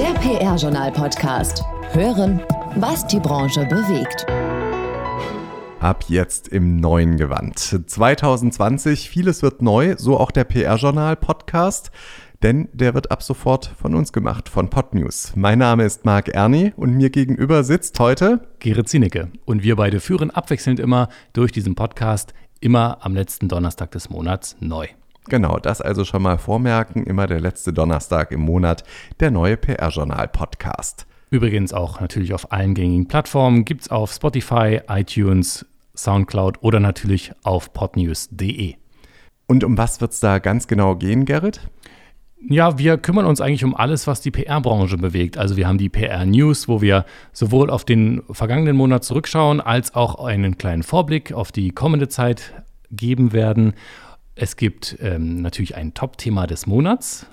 Der PR-Journal-Podcast. Hören, was die Branche bewegt. Ab jetzt im neuen Gewand. 2020, vieles wird neu, so auch der PR-Journal-Podcast denn der wird ab sofort von uns gemacht, von Podnews. Mein Name ist Marc Erni und mir gegenüber sitzt heute Gerrit Zinicke. Und wir beide führen abwechselnd immer durch diesen Podcast, immer am letzten Donnerstag des Monats neu. Genau, das also schon mal vormerken, immer der letzte Donnerstag im Monat, der neue PR-Journal-Podcast. Übrigens auch natürlich auf allen gängigen Plattformen, gibt es auf Spotify, iTunes, Soundcloud oder natürlich auf podnews.de. Und um was wird es da ganz genau gehen, Gerrit? Ja, wir kümmern uns eigentlich um alles, was die PR-Branche bewegt. Also wir haben die PR-News, wo wir sowohl auf den vergangenen Monat zurückschauen, als auch einen kleinen Vorblick auf die kommende Zeit geben werden. Es gibt ähm, natürlich ein Top-Thema des Monats.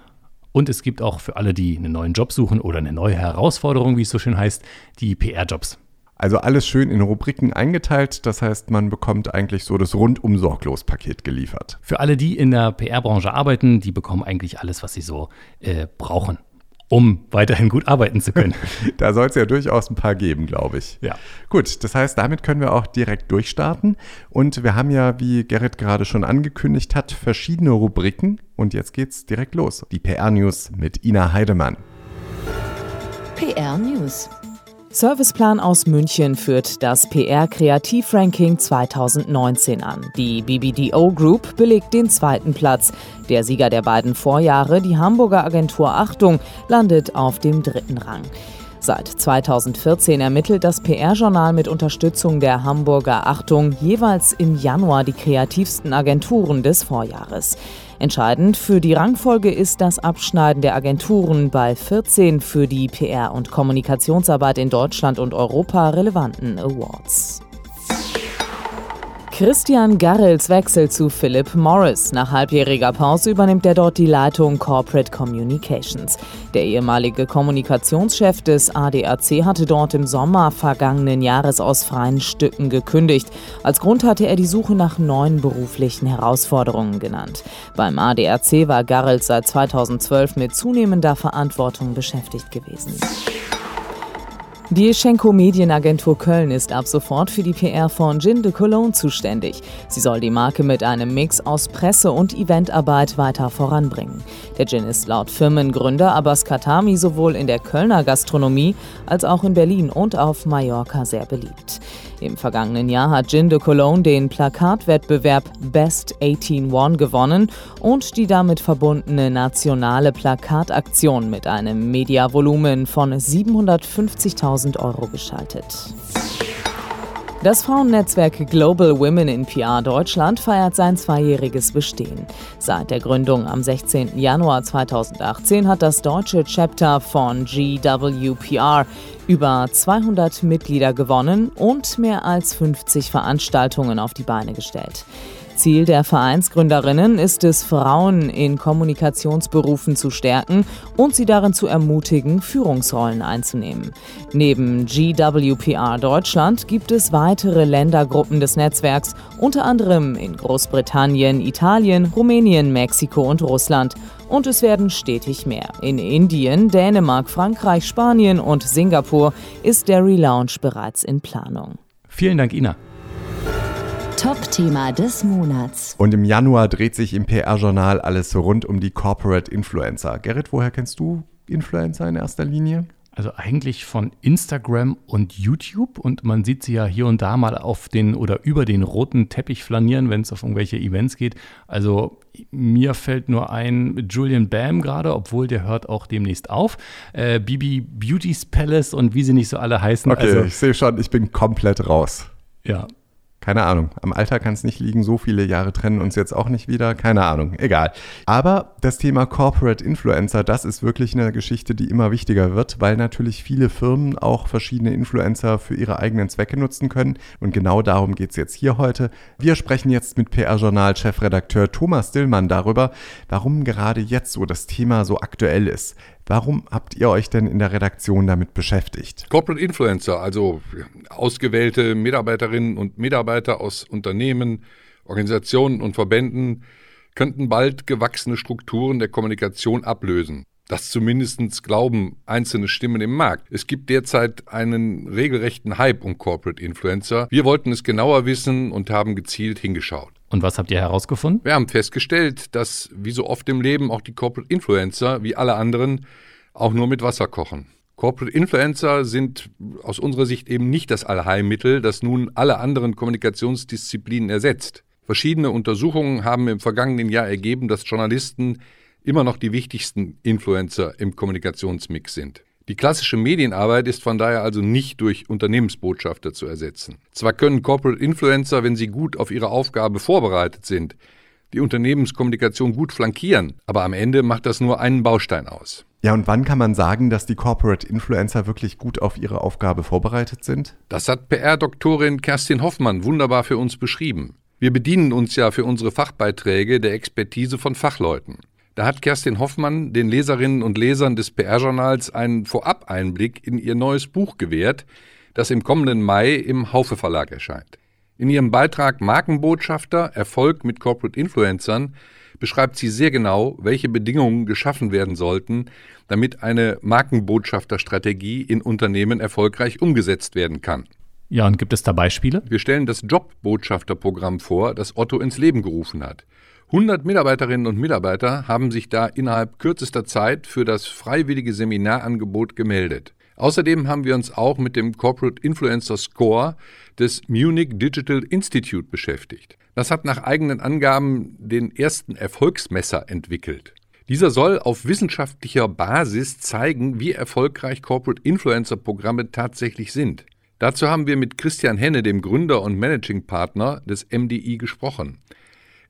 Und es gibt auch für alle, die einen neuen Job suchen oder eine neue Herausforderung, wie es so schön heißt, die PR-Jobs. Also alles schön in Rubriken eingeteilt. Das heißt, man bekommt eigentlich so das rundum sorglos Paket geliefert. Für alle, die in der PR-Branche arbeiten, die bekommen eigentlich alles, was sie so äh, brauchen, um weiterhin gut arbeiten zu können. da soll es ja durchaus ein paar geben, glaube ich. Ja. Gut, das heißt, damit können wir auch direkt durchstarten. Und wir haben ja, wie Gerrit gerade schon angekündigt hat, verschiedene Rubriken. Und jetzt geht's direkt los. Die PR-News mit Ina Heidemann. PR News. Serviceplan aus München führt das PR-Kreativ-Ranking 2019 an. Die BBDO Group belegt den zweiten Platz. Der Sieger der beiden Vorjahre, die Hamburger Agentur Achtung, landet auf dem dritten Rang. Seit 2014 ermittelt das PR-Journal mit Unterstützung der Hamburger Achtung jeweils im Januar die kreativsten Agenturen des Vorjahres. Entscheidend für die Rangfolge ist das Abschneiden der Agenturen bei 14 für die PR- und Kommunikationsarbeit in Deutschland und Europa relevanten Awards. Christian Garrels Wechsel zu Philip Morris. Nach halbjähriger Pause übernimmt er dort die Leitung Corporate Communications. Der ehemalige Kommunikationschef des ADAC hatte dort im Sommer vergangenen Jahres aus freien Stücken gekündigt. Als Grund hatte er die Suche nach neuen beruflichen Herausforderungen genannt. Beim ADAC war Garrels seit 2012 mit zunehmender Verantwortung beschäftigt gewesen. Die Schenko Medienagentur Köln ist ab sofort für die PR von Gin de Cologne zuständig. Sie soll die Marke mit einem Mix aus Presse- und Eventarbeit weiter voranbringen. Der Gin ist laut Firmengründer Abbas Katami sowohl in der Kölner Gastronomie als auch in Berlin und auf Mallorca sehr beliebt. Im vergangenen Jahr hat Gin de Cologne den Plakatwettbewerb Best 18-1 gewonnen und die damit verbundene nationale Plakataktion mit einem Mediavolumen von 750.000 Euro geschaltet. Das Frauennetzwerk Global Women in PR Deutschland feiert sein zweijähriges Bestehen. Seit der Gründung am 16. Januar 2018 hat das deutsche Chapter von GWPR über 200 Mitglieder gewonnen und mehr als 50 Veranstaltungen auf die Beine gestellt. Ziel der Vereinsgründerinnen ist es, Frauen in Kommunikationsberufen zu stärken und sie darin zu ermutigen, Führungsrollen einzunehmen. Neben GWPR Deutschland gibt es weitere Ländergruppen des Netzwerks, unter anderem in Großbritannien, Italien, Rumänien, Mexiko und Russland. Und es werden stetig mehr. In Indien, Dänemark, Frankreich, Spanien und Singapur ist der Relaunch bereits in Planung. Vielen Dank, Ina. Top-Thema des Monats. Und im Januar dreht sich im PR-Journal alles rund um die Corporate Influencer. Gerrit, woher kennst du Influencer in erster Linie? Also eigentlich von Instagram und YouTube und man sieht sie ja hier und da mal auf den oder über den roten Teppich flanieren, wenn es auf irgendwelche Events geht. Also mir fällt nur ein Julian Bam gerade, obwohl der hört auch demnächst auf. Äh, Bibi Beauty's Palace und wie sie nicht so alle heißen. Okay, also, ich sehe schon, ich bin komplett raus. Ja, keine Ahnung. Am Alter kann es nicht liegen. So viele Jahre trennen uns jetzt auch nicht wieder. Keine Ahnung. Egal. Aber das Thema Corporate Influencer, das ist wirklich eine Geschichte, die immer wichtiger wird, weil natürlich viele Firmen auch verschiedene Influencer für ihre eigenen Zwecke nutzen können. Und genau darum geht es jetzt hier heute. Wir sprechen jetzt mit PR-Journal-Chefredakteur Thomas Dillmann darüber, warum gerade jetzt so das Thema so aktuell ist. Warum habt ihr euch denn in der Redaktion damit beschäftigt? Corporate Influencer, also ausgewählte Mitarbeiterinnen und Mitarbeiter aus Unternehmen, Organisationen und Verbänden, könnten bald gewachsene Strukturen der Kommunikation ablösen. Das zumindest glauben einzelne Stimmen im Markt. Es gibt derzeit einen regelrechten Hype um Corporate Influencer. Wir wollten es genauer wissen und haben gezielt hingeschaut. Und was habt ihr herausgefunden? Wir haben festgestellt, dass wie so oft im Leben auch die Corporate Influencer, wie alle anderen, auch nur mit Wasser kochen. Corporate Influencer sind aus unserer Sicht eben nicht das Allheilmittel, das nun alle anderen Kommunikationsdisziplinen ersetzt. Verschiedene Untersuchungen haben im vergangenen Jahr ergeben, dass Journalisten immer noch die wichtigsten Influencer im Kommunikationsmix sind. Die klassische Medienarbeit ist von daher also nicht durch Unternehmensbotschafter zu ersetzen. Zwar können Corporate Influencer, wenn sie gut auf ihre Aufgabe vorbereitet sind, die Unternehmenskommunikation gut flankieren, aber am Ende macht das nur einen Baustein aus. Ja, und wann kann man sagen, dass die Corporate Influencer wirklich gut auf ihre Aufgabe vorbereitet sind? Das hat PR-Doktorin Kerstin Hoffmann wunderbar für uns beschrieben. Wir bedienen uns ja für unsere Fachbeiträge der Expertise von Fachleuten. Da hat Kerstin Hoffmann den Leserinnen und Lesern des PR-Journals einen Vorab-Einblick in ihr neues Buch gewährt, das im kommenden Mai im Haufe Verlag erscheint. In ihrem Beitrag Markenbotschafter Erfolg mit Corporate Influencern beschreibt sie sehr genau, welche Bedingungen geschaffen werden sollten, damit eine Markenbotschafterstrategie in Unternehmen erfolgreich umgesetzt werden kann. Ja, und gibt es da Beispiele? Wir stellen das Jobbotschafterprogramm vor, das Otto ins Leben gerufen hat. 100 Mitarbeiterinnen und Mitarbeiter haben sich da innerhalb kürzester Zeit für das freiwillige Seminarangebot gemeldet. Außerdem haben wir uns auch mit dem Corporate Influencer Score des Munich Digital Institute beschäftigt. Das hat nach eigenen Angaben den ersten Erfolgsmesser entwickelt. Dieser soll auf wissenschaftlicher Basis zeigen, wie erfolgreich Corporate Influencer Programme tatsächlich sind. Dazu haben wir mit Christian Henne, dem Gründer und Managing Partner des MDI, gesprochen.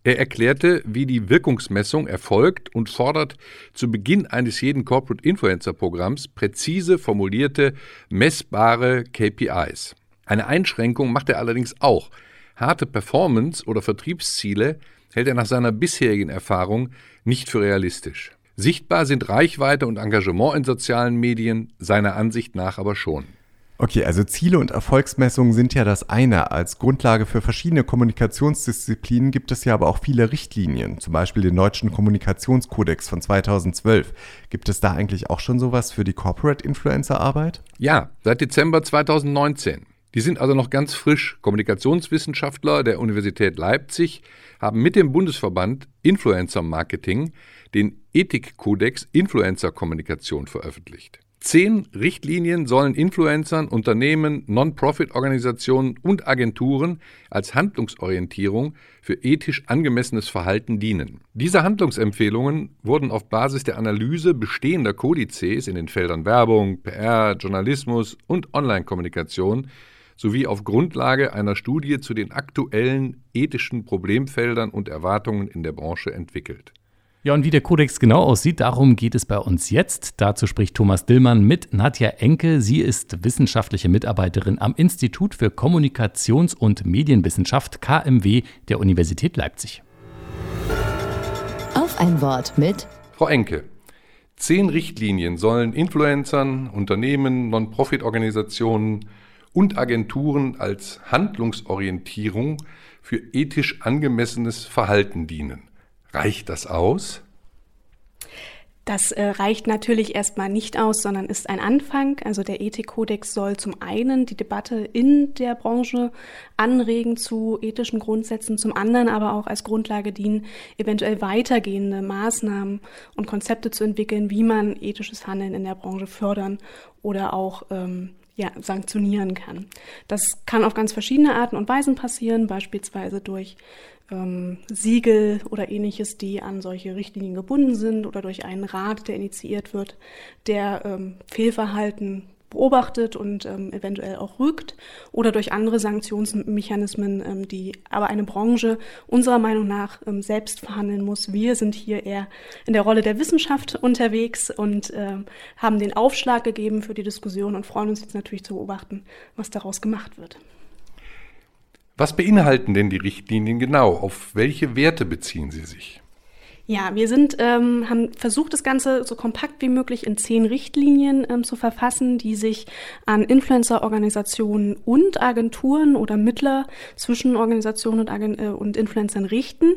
Er erklärte, wie die Wirkungsmessung erfolgt und fordert zu Beginn eines jeden Corporate Influencer Programms präzise formulierte, messbare KPIs. Eine Einschränkung macht er allerdings auch. Harte Performance oder Vertriebsziele hält er nach seiner bisherigen Erfahrung nicht für realistisch. Sichtbar sind Reichweite und Engagement in sozialen Medien seiner Ansicht nach aber schon. Okay, also Ziele und Erfolgsmessungen sind ja das eine. Als Grundlage für verschiedene Kommunikationsdisziplinen gibt es ja aber auch viele Richtlinien, zum Beispiel den deutschen Kommunikationskodex von 2012. Gibt es da eigentlich auch schon sowas für die Corporate Influencer Arbeit? Ja, seit Dezember 2019. Die sind also noch ganz frisch. Kommunikationswissenschaftler der Universität Leipzig haben mit dem Bundesverband Influencer Marketing den Ethikkodex Influencer Kommunikation veröffentlicht. Zehn Richtlinien sollen Influencern, Unternehmen, Non-Profit-Organisationen und Agenturen als Handlungsorientierung für ethisch angemessenes Verhalten dienen. Diese Handlungsempfehlungen wurden auf Basis der Analyse bestehender Kodizes in den Feldern Werbung, PR, Journalismus und Online-Kommunikation sowie auf Grundlage einer Studie zu den aktuellen ethischen Problemfeldern und Erwartungen in der Branche entwickelt. Ja, und wie der Kodex genau aussieht, darum geht es bei uns jetzt. Dazu spricht Thomas Dillmann mit Nadja Enke. Sie ist wissenschaftliche Mitarbeiterin am Institut für Kommunikations- und Medienwissenschaft KMW der Universität Leipzig. Auf ein Wort mit Frau Enke. Zehn Richtlinien sollen Influencern, Unternehmen, Non-Profit-Organisationen und Agenturen als Handlungsorientierung für ethisch angemessenes Verhalten dienen. Reicht das aus? Das äh, reicht natürlich erstmal nicht aus, sondern ist ein Anfang. Also der Ethikkodex soll zum einen die Debatte in der Branche anregen zu ethischen Grundsätzen, zum anderen aber auch als Grundlage dienen, eventuell weitergehende Maßnahmen und Konzepte zu entwickeln, wie man ethisches Handeln in der Branche fördern oder auch ähm, ja, sanktionieren kann. Das kann auf ganz verschiedene Arten und Weisen passieren, beispielsweise durch ähm, Siegel oder ähnliches, die an solche Richtlinien gebunden sind oder durch einen Rat, der initiiert wird, der ähm, Fehlverhalten beobachtet und ähm, eventuell auch rügt oder durch andere Sanktionsmechanismen, ähm, die aber eine Branche unserer Meinung nach ähm, selbst verhandeln muss. Wir sind hier eher in der Rolle der Wissenschaft unterwegs und ähm, haben den Aufschlag gegeben für die Diskussion und freuen uns jetzt natürlich zu beobachten, was daraus gemacht wird. Was beinhalten denn die Richtlinien genau? Auf welche Werte beziehen sie sich? Ja, wir sind, ähm, haben versucht, das Ganze so kompakt wie möglich in zehn Richtlinien ähm, zu verfassen, die sich an Influencer-Organisationen und Agenturen oder Mittler zwischen Organisationen und, Agen äh, und Influencern richten.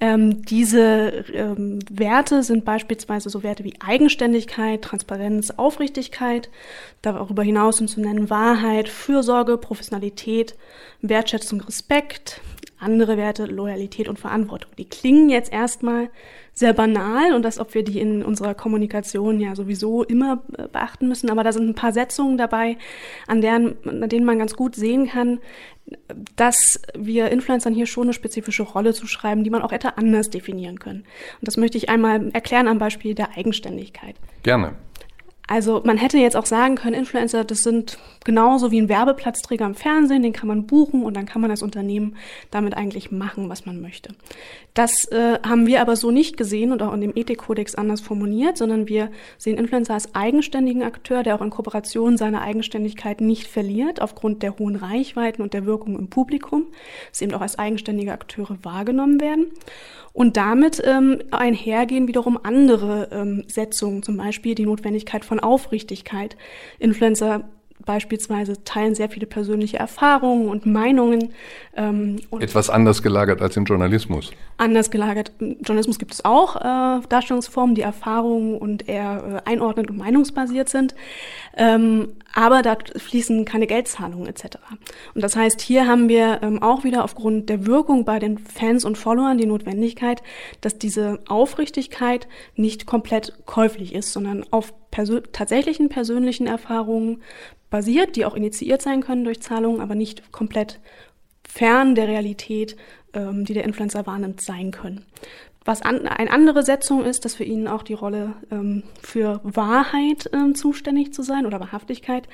Ähm, diese ähm, Werte sind beispielsweise so Werte wie Eigenständigkeit, Transparenz, Aufrichtigkeit, darüber hinaus sind zu nennen Wahrheit, Fürsorge, Professionalität, Wertschätzung, Respekt, andere Werte, Loyalität und Verantwortung. Die klingen jetzt erstmal sehr banal und als ob wir die in unserer Kommunikation ja sowieso immer äh, beachten müssen. Aber da sind ein paar Setzungen dabei, an, deren, an denen man ganz gut sehen kann, dass wir Influencern hier schon eine spezifische Rolle zuschreiben, die man auch hätte anders definieren können. Und das möchte ich einmal erklären am Beispiel der Eigenständigkeit. Gerne. Also man hätte jetzt auch sagen können, Influencer, das sind genauso wie ein Werbeplatzträger im Fernsehen, den kann man buchen und dann kann man als Unternehmen damit eigentlich machen, was man möchte. Das äh, haben wir aber so nicht gesehen und auch in dem Ethikkodex anders formuliert, sondern wir sehen Influencer als eigenständigen Akteur, der auch in Kooperation seine Eigenständigkeit nicht verliert, aufgrund der hohen Reichweiten und der Wirkung im Publikum, dass eben auch als eigenständige Akteure wahrgenommen werden und damit ähm, einhergehen wiederum andere ähm, Setzungen, zum Beispiel die Notwendigkeit von Aufrichtigkeit. Influencer beispielsweise teilen sehr viele persönliche Erfahrungen und Meinungen. Ähm, und Etwas anders gelagert als im Journalismus. Anders gelagert. Im Journalismus gibt es auch äh, Darstellungsformen, die Erfahrungen und eher äh, einordnend und meinungsbasiert sind. Ähm, aber da fließen keine Geldzahlungen etc. Und das heißt, hier haben wir ähm, auch wieder aufgrund der Wirkung bei den Fans und Followern die Notwendigkeit, dass diese Aufrichtigkeit nicht komplett käuflich ist, sondern auf persö tatsächlichen persönlichen Erfahrungen basiert, die auch initiiert sein können durch Zahlungen, aber nicht komplett fern der Realität, ähm, die der Influencer wahrnimmt, sein können. Was an, eine andere Setzung ist, dass für ihn auch die Rolle ähm, für Wahrheit ähm, zuständig zu sein oder Wahrhaftigkeit.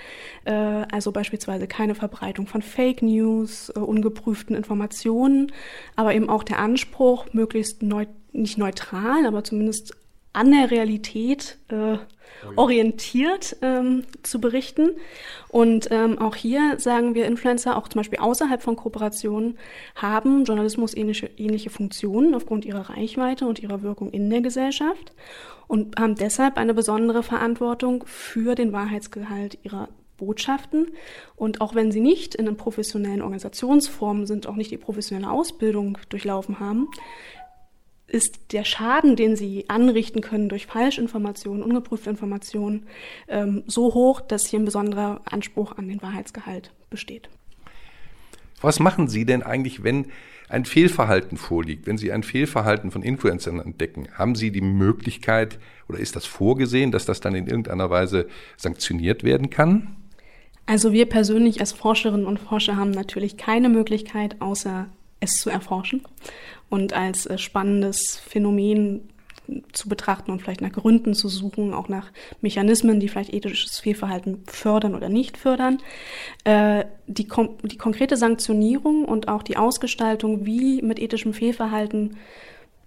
Äh, also beispielsweise keine Verbreitung von Fake News, äh, ungeprüften Informationen, aber eben auch der Anspruch, möglichst neu, nicht neutral, aber zumindest an der Realität äh, orientiert ähm, zu berichten. Und ähm, auch hier sagen wir, Influencer, auch zum Beispiel außerhalb von Kooperationen, haben Journalismus ähnliche, ähnliche Funktionen aufgrund ihrer Reichweite und ihrer Wirkung in der Gesellschaft und haben deshalb eine besondere Verantwortung für den Wahrheitsgehalt ihrer Botschaften. Und auch wenn sie nicht in einer professionellen Organisationsform sind, auch nicht die professionelle Ausbildung durchlaufen haben, ist der Schaden, den sie anrichten können durch Falschinformationen, ungeprüfte Informationen, ähm, so hoch, dass hier ein besonderer Anspruch an den Wahrheitsgehalt besteht. Was machen Sie denn eigentlich, wenn ein Fehlverhalten vorliegt, wenn Sie ein Fehlverhalten von Influencern entdecken? Haben Sie die Möglichkeit oder ist das vorgesehen, dass das dann in irgendeiner Weise sanktioniert werden kann? Also wir persönlich als Forscherinnen und Forscher haben natürlich keine Möglichkeit, außer es zu erforschen und als äh, spannendes Phänomen zu betrachten und vielleicht nach Gründen zu suchen, auch nach Mechanismen, die vielleicht ethisches Fehlverhalten fördern oder nicht fördern. Äh, die, die konkrete Sanktionierung und auch die Ausgestaltung, wie mit ethischem Fehlverhalten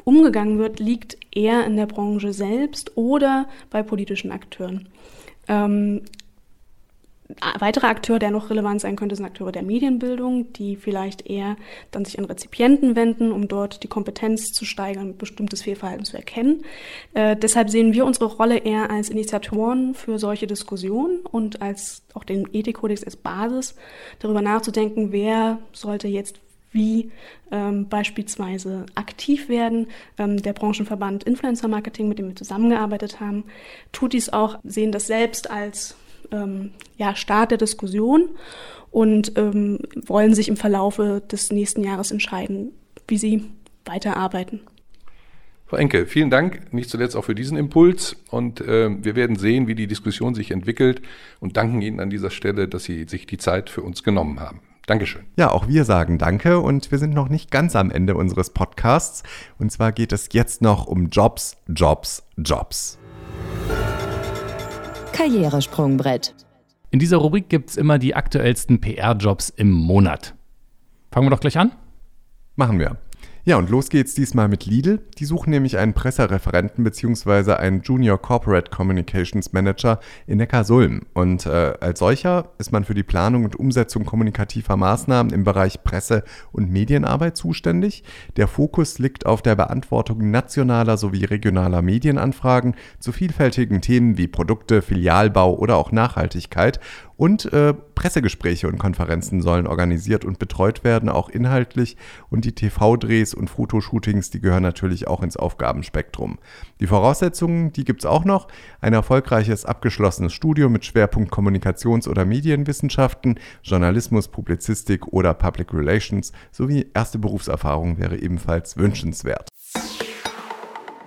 umgegangen wird, liegt eher in der Branche selbst oder bei politischen Akteuren. Ähm, weitere Akteur, der noch relevant sein könnte, sind Akteure der Medienbildung, die vielleicht eher dann sich an Rezipienten wenden, um dort die Kompetenz zu steigern, bestimmtes Fehlverhalten zu erkennen. Äh, deshalb sehen wir unsere Rolle eher als Initiatoren für solche Diskussionen und als auch den Ethikkodex als Basis, darüber nachzudenken, wer sollte jetzt wie ähm, beispielsweise aktiv werden. Ähm, der Branchenverband Influencer Marketing, mit dem wir zusammengearbeitet haben, tut dies auch, sehen das selbst als ähm, ja, Start der Diskussion und ähm, wollen sich im Verlaufe des nächsten Jahres entscheiden, wie sie weiterarbeiten. Frau Enke, vielen Dank, nicht zuletzt auch für diesen Impuls. Und äh, wir werden sehen, wie die Diskussion sich entwickelt und danken Ihnen an dieser Stelle, dass Sie sich die Zeit für uns genommen haben. Dankeschön. Ja, auch wir sagen Danke und wir sind noch nicht ganz am Ende unseres Podcasts. Und zwar geht es jetzt noch um Jobs, Jobs, Jobs. Karrieresprungbrett. In dieser Rubrik gibt es immer die aktuellsten PR-Jobs im Monat. Fangen wir doch gleich an? Machen wir. Ja, und los geht's diesmal mit Lidl. Die suchen nämlich einen Pressereferenten bzw. einen Junior Corporate Communications Manager in Neckarsulm. Und äh, als solcher ist man für die Planung und Umsetzung kommunikativer Maßnahmen im Bereich Presse- und Medienarbeit zuständig. Der Fokus liegt auf der Beantwortung nationaler sowie regionaler Medienanfragen zu vielfältigen Themen wie Produkte, Filialbau oder auch Nachhaltigkeit und äh, Pressegespräche und Konferenzen sollen organisiert und betreut werden, auch inhaltlich. Und die TV-Drehs und Fotoshootings, die gehören natürlich auch ins Aufgabenspektrum. Die Voraussetzungen, die gibt es auch noch. Ein erfolgreiches abgeschlossenes Studium mit Schwerpunkt Kommunikations- oder Medienwissenschaften, Journalismus, Publizistik oder Public Relations sowie erste Berufserfahrung wäre ebenfalls wünschenswert.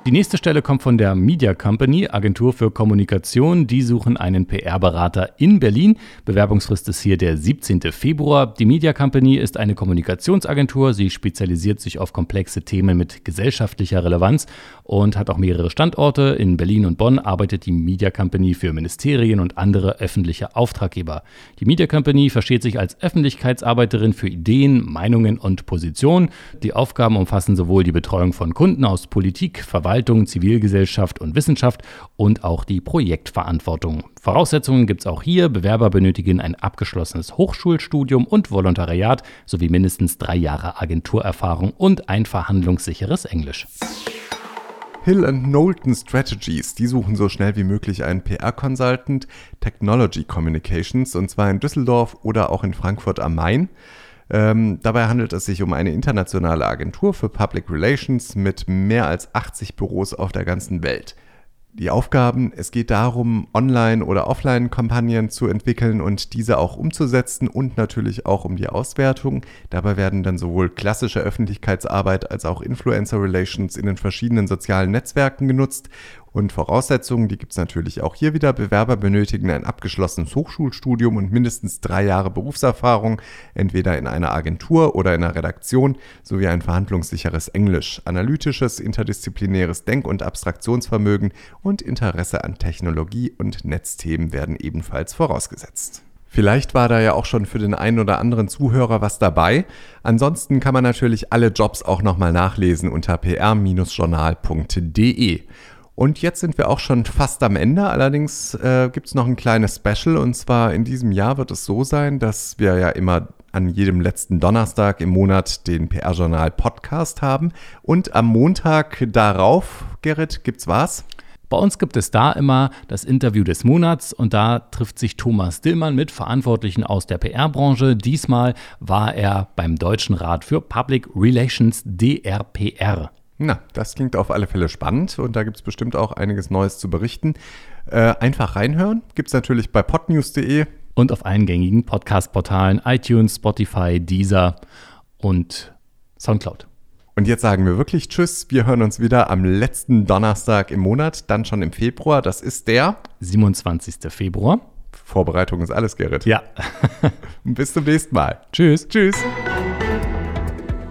Die nächste Stelle kommt von der Media Company, Agentur für Kommunikation. Die suchen einen PR-Berater in Berlin. Bewerbungsfrist ist hier der 17. Februar. Die Media Company ist eine Kommunikationsagentur. Sie spezialisiert sich auf komplexe Themen mit gesellschaftlicher Relevanz und hat auch mehrere Standorte. In Berlin und Bonn arbeitet die Media Company für Ministerien und andere öffentliche Auftraggeber. Die Media Company versteht sich als Öffentlichkeitsarbeiterin für Ideen, Meinungen und Positionen. Die Aufgaben umfassen sowohl die Betreuung von Kunden aus Politik, Verwaltung, Verwaltung, Zivilgesellschaft und Wissenschaft und auch die Projektverantwortung. Voraussetzungen gibt es auch hier. Bewerber benötigen ein abgeschlossenes Hochschulstudium und Volontariat sowie mindestens drei Jahre Agenturerfahrung und ein verhandlungssicheres Englisch. Hill Knowlton Strategies, die suchen so schnell wie möglich einen PR-Consultant Technology Communications und zwar in Düsseldorf oder auch in Frankfurt am Main. Ähm, dabei handelt es sich um eine internationale Agentur für Public Relations mit mehr als 80 Büros auf der ganzen Welt. Die Aufgaben, es geht darum, Online- oder Offline-Kampagnen zu entwickeln und diese auch umzusetzen und natürlich auch um die Auswertung. Dabei werden dann sowohl klassische Öffentlichkeitsarbeit als auch Influencer Relations in den verschiedenen sozialen Netzwerken genutzt und Voraussetzungen, die gibt es natürlich auch hier wieder. Bewerber benötigen ein abgeschlossenes Hochschulstudium und mindestens drei Jahre Berufserfahrung, entweder in einer Agentur oder in einer Redaktion, sowie ein verhandlungssicheres Englisch, analytisches, interdisziplinäres Denk- und Abstraktionsvermögen und Interesse an Technologie und Netzthemen werden ebenfalls vorausgesetzt. Vielleicht war da ja auch schon für den einen oder anderen Zuhörer was dabei. Ansonsten kann man natürlich alle Jobs auch nochmal nachlesen unter pr-journal.de. Und jetzt sind wir auch schon fast am Ende. Allerdings äh, gibt es noch ein kleines Special. Und zwar in diesem Jahr wird es so sein, dass wir ja immer an jedem letzten Donnerstag im Monat den PR-Journal Podcast haben. Und am Montag darauf, Gerrit, gibt's was? Bei uns gibt es da immer das Interview des Monats und da trifft sich Thomas Dillmann mit Verantwortlichen aus der PR-Branche. Diesmal war er beim Deutschen Rat für Public Relations DRPR. Na, das klingt auf alle Fälle spannend und da gibt es bestimmt auch einiges Neues zu berichten. Äh, einfach reinhören. Gibt es natürlich bei podnews.de. Und auf allen gängigen Podcast-Portalen iTunes, Spotify, Deezer und Soundcloud. Und jetzt sagen wir wirklich Tschüss. Wir hören uns wieder am letzten Donnerstag im Monat, dann schon im Februar. Das ist der 27. Februar. Vorbereitung ist alles, Gerrit. Ja. Bis zum nächsten Mal. Tschüss. Tschüss.